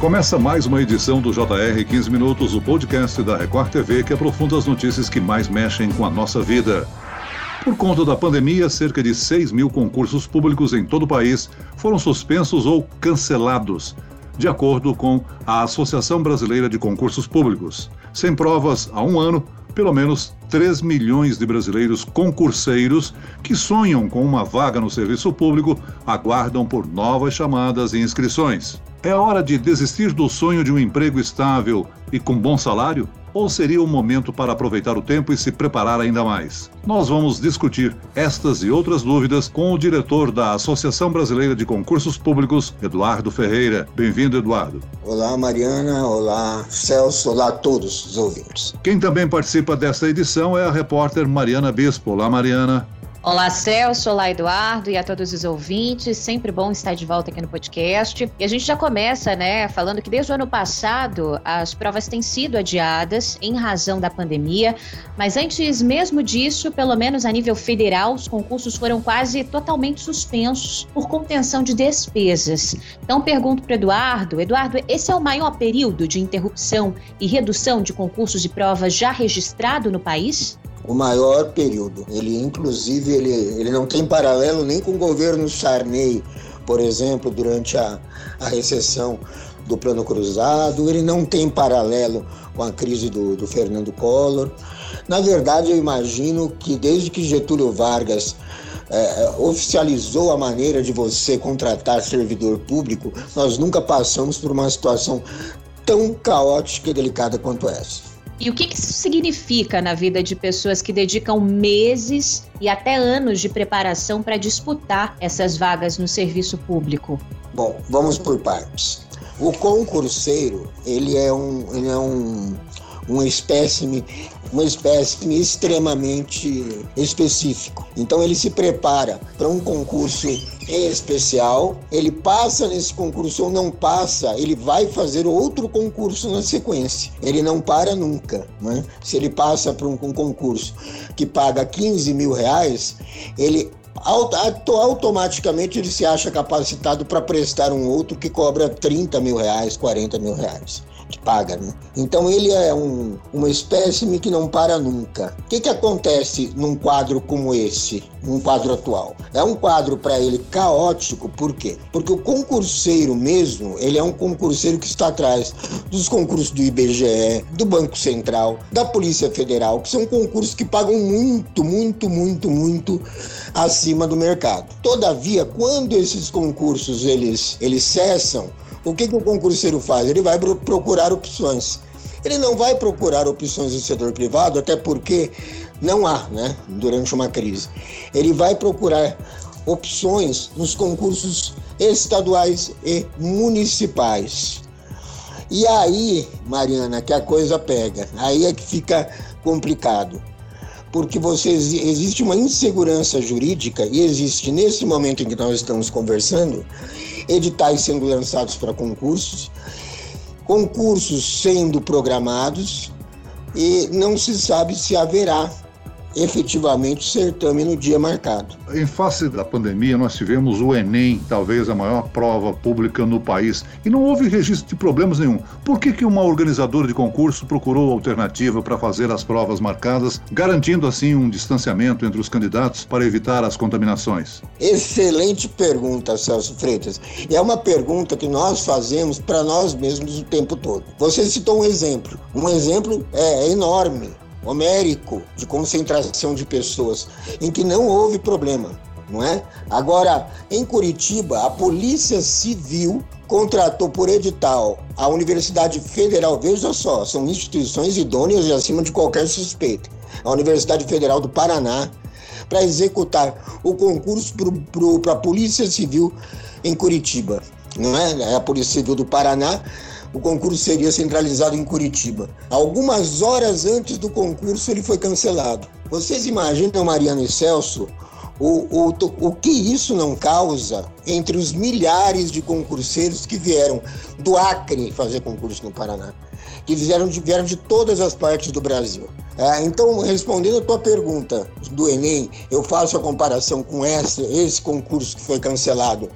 Começa mais uma edição do JR 15 Minutos, o podcast da Record TV que aprofunda as notícias que mais mexem com a nossa vida. Por conta da pandemia, cerca de 6 mil concursos públicos em todo o país foram suspensos ou cancelados, de acordo com a Associação Brasileira de Concursos Públicos. Sem provas há um ano, pelo menos 3 milhões de brasileiros concurseiros que sonham com uma vaga no serviço público aguardam por novas chamadas e inscrições. É hora de desistir do sonho de um emprego estável e com bom salário? Ou seria o momento para aproveitar o tempo e se preparar ainda mais? Nós vamos discutir estas e outras dúvidas com o diretor da Associação Brasileira de Concursos Públicos, Eduardo Ferreira. Bem-vindo, Eduardo. Olá, Mariana. Olá, Celso. Olá a todos os ouvintes. Quem também participa desta edição é a repórter Mariana Bispo. Olá, Mariana. Olá, Celso, olá, Eduardo e a todos os ouvintes. Sempre bom estar de volta aqui no podcast. E a gente já começa, né, falando que desde o ano passado as provas têm sido adiadas em razão da pandemia, mas antes mesmo disso, pelo menos a nível federal, os concursos foram quase totalmente suspensos por contenção de despesas. Então pergunto para Eduardo, Eduardo, esse é o maior período de interrupção e redução de concursos e provas já registrado no país? O maior período. Ele, inclusive, ele, ele não tem paralelo nem com o governo Sarney, por exemplo, durante a, a recessão do Plano Cruzado, ele não tem paralelo com a crise do, do Fernando Collor. Na verdade, eu imagino que desde que Getúlio Vargas é, oficializou a maneira de você contratar servidor público, nós nunca passamos por uma situação tão caótica e delicada quanto essa. E o que, isso significa na vida de pessoas que dedicam meses e até anos de preparação para disputar essas vagas no serviço público? Bom, vamos por partes. O concurseiro, ele é um, ele é um, um espécime uma espécime extremamente específico. Então ele se prepara para um concurso especial, ele passa nesse concurso ou não passa, ele vai fazer outro concurso na sequência. Ele não para nunca. Né? Se ele passa para um, um concurso que paga 15 mil reais, ele automaticamente ele se acha capacitado para prestar um outro que cobra 30 mil reais, 40 mil reais que paga, né? Então ele é um, uma espécime que não para nunca. O que, que acontece num quadro como esse, num quadro atual? É um quadro para ele caótico, por quê? Porque o concurseiro mesmo, ele é um concurseiro que está atrás dos concursos do IBGE, do Banco Central, da Polícia Federal, que são concursos que pagam muito, muito, muito, muito acima do mercado. Todavia, quando esses concursos eles, eles cessam, o que, que o concurseiro faz? Ele vai procurar opções. Ele não vai procurar opções no setor privado, até porque não há, né, durante uma crise. Ele vai procurar opções nos concursos estaduais e municipais. E aí, Mariana, que a coisa pega. Aí é que fica complicado. Porque você existe uma insegurança jurídica e existe nesse momento em que nós estamos conversando, editais sendo lançados para concursos, concursos sendo programados e não se sabe se haverá efetivamente o certame no dia marcado. Em face da pandemia, nós tivemos o Enem, talvez a maior prova pública no país, e não houve registro de problemas nenhum. Por que, que uma organizadora de concurso procurou alternativa para fazer as provas marcadas, garantindo assim um distanciamento entre os candidatos para evitar as contaminações? Excelente pergunta, Celso Freitas. E é uma pergunta que nós fazemos para nós mesmos o tempo todo. Você citou um exemplo. Um exemplo é enorme homérico de concentração de pessoas, em que não houve problema, não é? Agora, em Curitiba, a Polícia Civil contratou por edital a Universidade Federal, veja só, são instituições idôneas e acima de qualquer suspeita. A Universidade Federal do Paraná para executar o concurso para a Polícia Civil em Curitiba. Não é? é? A Polícia Civil do Paraná o concurso seria centralizado em Curitiba. Algumas horas antes do concurso, ele foi cancelado. Vocês imaginam, Mariano e Celso, o, o, o que isso não causa entre os milhares de concurseiros que vieram do Acre fazer concurso no Paraná, que vieram de, vieram de todas as partes do Brasil. É, então, respondendo a tua pergunta do Enem, eu faço a comparação com esse, esse concurso que foi cancelado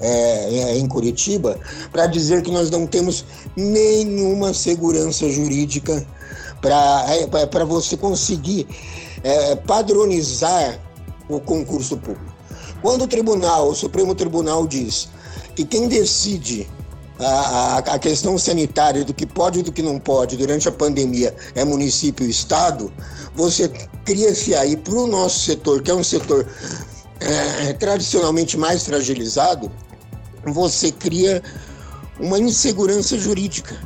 é, em Curitiba para dizer que nós não temos nenhuma segurança jurídica para é, você conseguir é, padronizar o concurso público. Quando o tribunal, o Supremo Tribunal diz que quem decide a, a, questão sanitária do que pode e do que não pode durante a pandemia é município e estado, você cria-se aí para o nosso setor, que é um setor é, tradicionalmente mais fragilizado, você cria uma insegurança jurídica.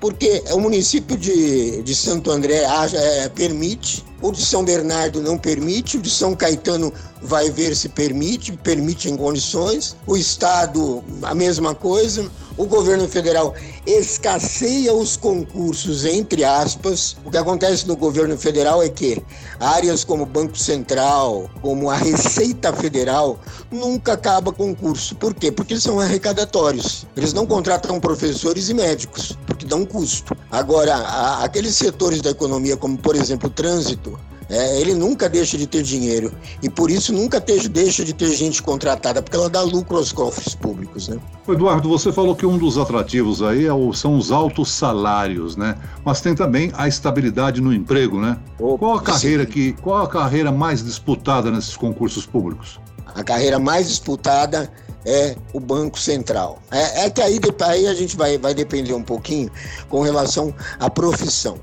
Porque o município de, de Santo André é, permite, o de São Bernardo não permite, o de São Caetano vai ver se permite, permite em condições, o Estado a mesma coisa, o governo federal escasseia os concursos, entre aspas. O que acontece no governo federal é que áreas como o Banco Central, como a Receita Federal, nunca acaba concurso. Por quê? Porque eles são arrecadatórios. Eles não contratam professores e médicos, porque dão custo. Agora, aqueles setores da economia, como por exemplo o trânsito, é, ele nunca deixa de ter dinheiro e por isso nunca te, deixa de ter gente contratada, porque ela dá lucro aos cofres públicos, né? Eduardo, você falou que um dos atrativos aí é são os altos salários, né? Mas tem também a estabilidade no emprego, né? Opa, qual a carreira sim. que, qual a carreira mais disputada nesses concursos públicos? A carreira mais disputada é o Banco Central. É, é que aí, aí a gente vai, vai depender um pouquinho com relação à profissão.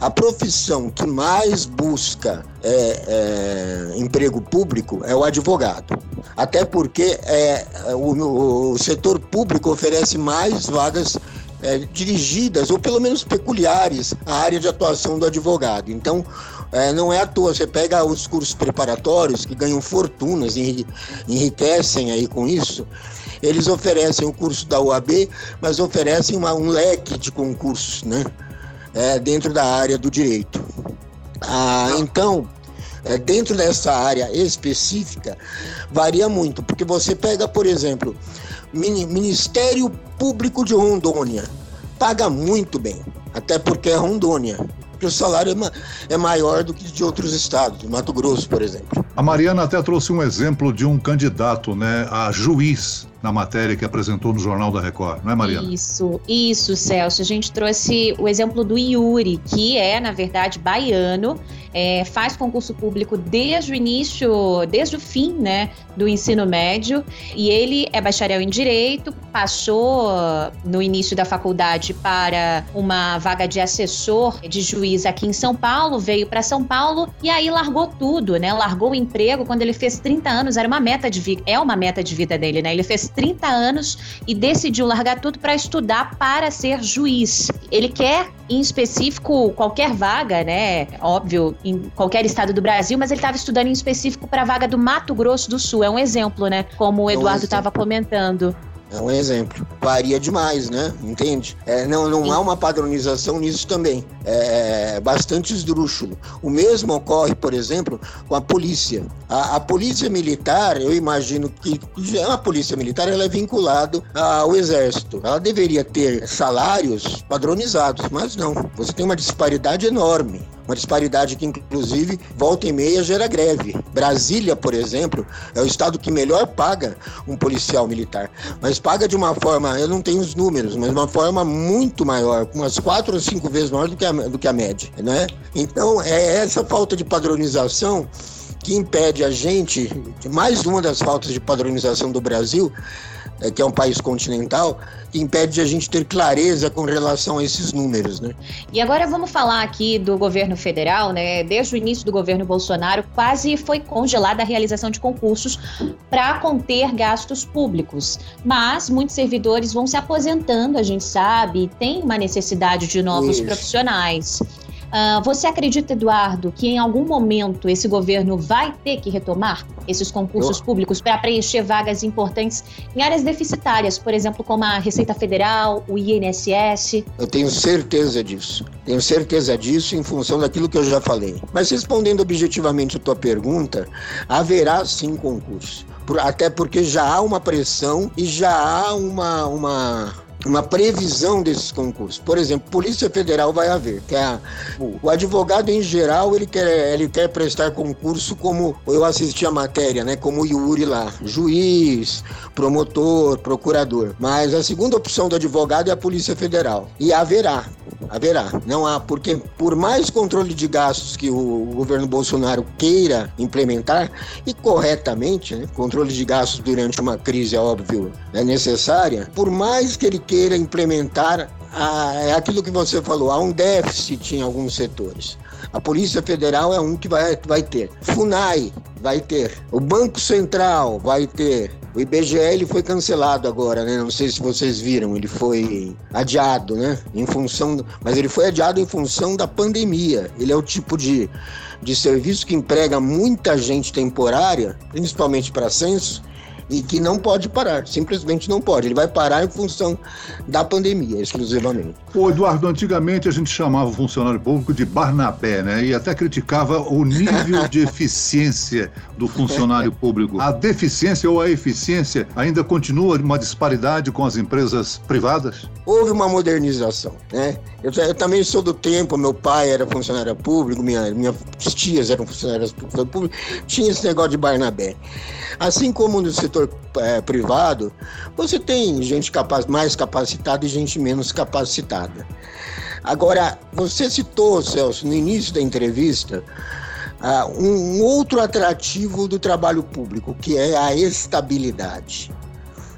A profissão que mais busca é, é, emprego público é o advogado. Até porque é, o, o setor público oferece mais vagas é, dirigidas, ou pelo menos peculiares, à área de atuação do advogado. Então, é, não é à toa, você pega os cursos preparatórios, que ganham fortunas, enriquecem aí com isso, eles oferecem o curso da UAB, mas oferecem uma, um leque de concursos, né? É, dentro da área do direito. Ah, então, é, dentro dessa área específica, varia muito, porque você pega, por exemplo, Ministério Público de Rondônia, paga muito bem, até porque é Rondônia porque o salário é, é maior do que de outros estados, Mato Grosso, por exemplo. A Mariana até trouxe um exemplo de um candidato né, a juiz na matéria que apresentou no Jornal da Record, não é, Mariana? Isso, isso, Celso. A gente trouxe o exemplo do Yuri, que é, na verdade, baiano, é, faz concurso público desde o início, desde o fim, né, do ensino médio, e ele é bacharel em Direito, passou no início da faculdade para uma vaga de assessor de juiz aqui em São Paulo, veio para São Paulo e aí largou tudo, né? Largou o emprego quando ele fez 30 anos, era uma meta de vida, é uma meta de vida dele, né? Ele fez 30 anos e decidiu largar tudo para estudar para ser juiz. Ele quer, em específico, qualquer vaga, né? Óbvio, em qualquer estado do Brasil, mas ele estava estudando em específico para a vaga do Mato Grosso do Sul. É um exemplo, né? Como o Eduardo estava comentando. É um exemplo. Varia demais, né? Entende? É, não não há uma padronização nisso também. É, é bastante esdrúxulo. O mesmo ocorre, por exemplo, com a polícia. A, a polícia militar, eu imagino que a polícia militar ela é vinculada ao exército. Ela deveria ter salários padronizados, mas não. Você tem uma disparidade enorme. Uma disparidade que, inclusive, volta e meia gera greve. Brasília, por exemplo, é o estado que melhor paga um policial militar. Mas paga de uma forma, eu não tenho os números, mas uma forma muito maior, umas quatro ou cinco vezes maior do que a, do que a média. Né? Então, é essa falta de padronização que impede a gente, mais uma das faltas de padronização do Brasil, é, que é um país continental, que impede de a gente ter clareza com relação a esses números, né? E agora vamos falar aqui do governo federal, né? Desde o início do governo Bolsonaro, quase foi congelada a realização de concursos para conter gastos públicos. Mas muitos servidores vão se aposentando, a gente sabe, tem uma necessidade de novos Isso. profissionais. Uh, você acredita, Eduardo, que em algum momento esse governo vai ter que retomar esses concursos Eu... públicos para preencher vagas importantes em áreas deficitárias, por exemplo, como a Receita Federal, o INSS? Eu tenho certeza disso. Tenho certeza disso em função daquilo que eu já falei. Mas respondendo objetivamente a tua pergunta, haverá sim concurso. Até porque já há uma pressão e já há uma, uma uma previsão desses concursos. Por exemplo, Polícia Federal vai haver, que é a, o, advogado em geral ele quer, ele quer prestar concurso como eu assisti a matéria, né? Como Yuri lá, juiz, promotor, procurador. Mas a segunda opção do advogado é a Polícia Federal. E haverá, haverá. Não há, porque por mais controle de gastos que o, governo Bolsonaro queira implementar, e corretamente, né? controle de gastos durante uma crise, é óbvio, é necessária, por mais que ele queira implementar a, é aquilo que você falou, há um déficit em alguns setores. A Polícia Federal é um que vai, vai ter. FUNAI vai ter. O Banco Central vai ter. O IBGE ele foi cancelado agora, né? Não sei se vocês viram, ele foi adiado, né? Em função, mas ele foi adiado em função da pandemia. Ele é o tipo de, de serviço que emprega muita gente temporária, principalmente para censo, e que não pode parar, simplesmente não pode. Ele vai parar em função da pandemia, exclusivamente. Ô Eduardo, antigamente a gente chamava o funcionário público de Barnabé, né? E até criticava o nível de eficiência do funcionário público. A deficiência ou a eficiência ainda continua uma disparidade com as empresas privadas? Houve uma modernização, né? Eu, eu também sou do tempo, meu pai era funcionário público, minha, minhas tias eram funcionárias públicas, tinha esse negócio de Barnabé. Assim como no setor é, privado, você tem gente capaz, mais capacitada e gente menos capacitada. Agora, você citou, Celso, no início da entrevista, uh, um, outro atrativo do trabalho público, que é a estabilidade.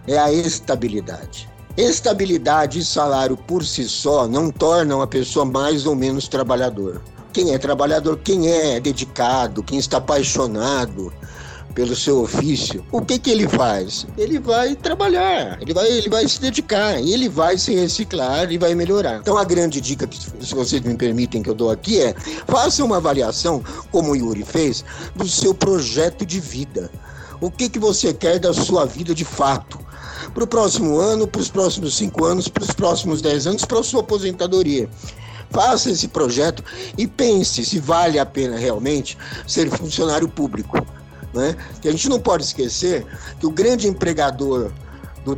É a estabilidade. Estabilidade e salário por si só não tornam a pessoa mais ou menos trabalhador. Quem é trabalhador, quem é dedicado, quem está apaixonado, pelo seu ofício, o que que ele faz? Ele vai trabalhar, ele vai, ele vai se dedicar, ele vai se reciclar e vai melhorar. Então a grande dica que, se vocês me permitem que eu dou aqui é, faça uma avaliação, como o Yuri fez, do seu projeto de vida. O que que você quer da sua vida de fato? Para o próximo ano, para os próximos cinco anos, para os próximos dez anos, para a sua aposentadoria faça esse projeto e pense se vale a pena realmente ser funcionário público. Né? Que a gente não pode esquecer que o grande empregador do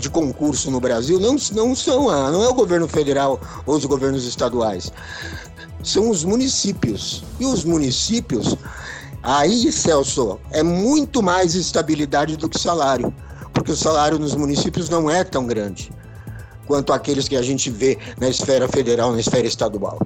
de concurso no Brasil não, não são a, não é o governo federal ou os governos estaduais, são os municípios. E os municípios, aí, Celso, é muito mais estabilidade do que salário, porque o salário nos municípios não é tão grande quanto aqueles que a gente vê na esfera federal, na esfera estadual.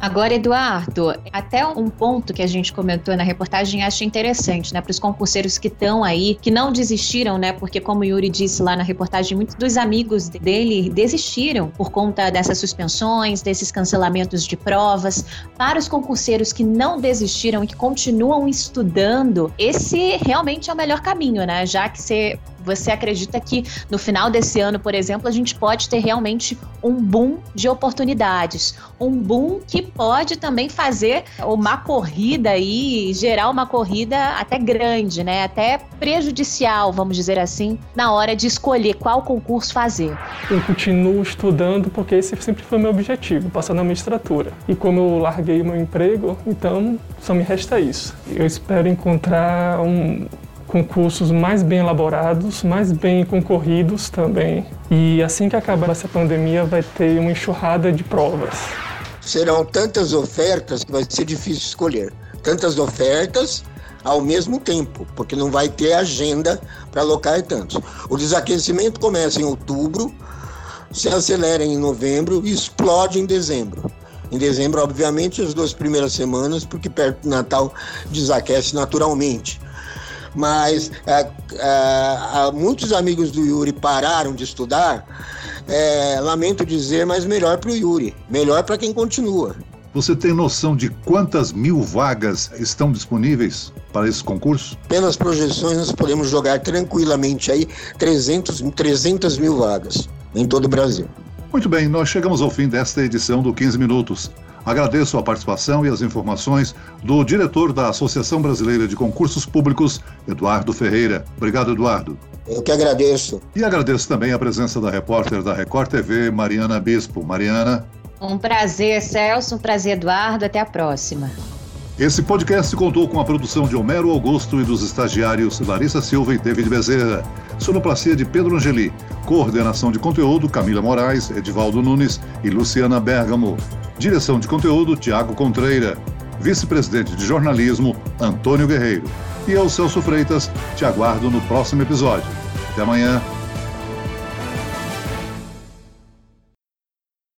Agora, Eduardo, até um ponto que a gente comentou na reportagem acho interessante, né, para os concurseiros que estão aí, que não desistiram, né, porque como o Yuri disse lá na reportagem, muitos dos amigos dele desistiram por conta dessas suspensões, desses cancelamentos de provas. Para os concurseiros que não desistiram e que continuam estudando, esse realmente é o melhor caminho, né, já que você você acredita que no final desse ano, por exemplo, a gente pode ter realmente um boom de oportunidades, um boom que pode também fazer uma corrida aí, gerar uma corrida até grande, né? Até prejudicial, vamos dizer assim, na hora de escolher qual concurso fazer. Eu continuo estudando porque esse sempre foi meu objetivo, passar na magistratura. E como eu larguei meu emprego, então só me resta isso. Eu espero encontrar um, concursos mais bem elaborados, mais bem concorridos também. E assim que acabar essa pandemia, vai ter uma enxurrada de provas. Serão tantas ofertas que vai ser difícil escolher. Tantas ofertas ao mesmo tempo, porque não vai ter agenda para alocar tantos. O desaquecimento começa em outubro, se acelera em novembro e explode em dezembro. Em dezembro, obviamente, as duas primeiras semanas, porque perto do Natal desaquece naturalmente mas é, é, muitos amigos do Yuri pararam de estudar. É, lamento dizer, mas melhor para o Yuri, melhor para quem continua. Você tem noção de quantas mil vagas estão disponíveis para esse concurso? Pelas projeções, nós podemos jogar tranquilamente aí 300, 300 mil vagas em todo o Brasil. Muito bem, nós chegamos ao fim desta edição do 15 Minutos. Agradeço a participação e as informações do diretor da Associação Brasileira de Concursos Públicos, Eduardo Ferreira. Obrigado, Eduardo. Eu que agradeço. E agradeço também a presença da repórter da Record TV, Mariana Bispo. Mariana. Um prazer, Celso. Um prazer, Eduardo. Até a próxima. Esse podcast contou com a produção de Homero Augusto e dos estagiários Larissa Silva e David Bezerra, sonoplastia de Pedro Angeli, coordenação de conteúdo Camila Moraes, Edivaldo Nunes e Luciana Bergamo, direção de conteúdo Tiago Contreira, vice-presidente de jornalismo Antônio Guerreiro. E eu, Celso Freitas, te aguardo no próximo episódio. Até amanhã.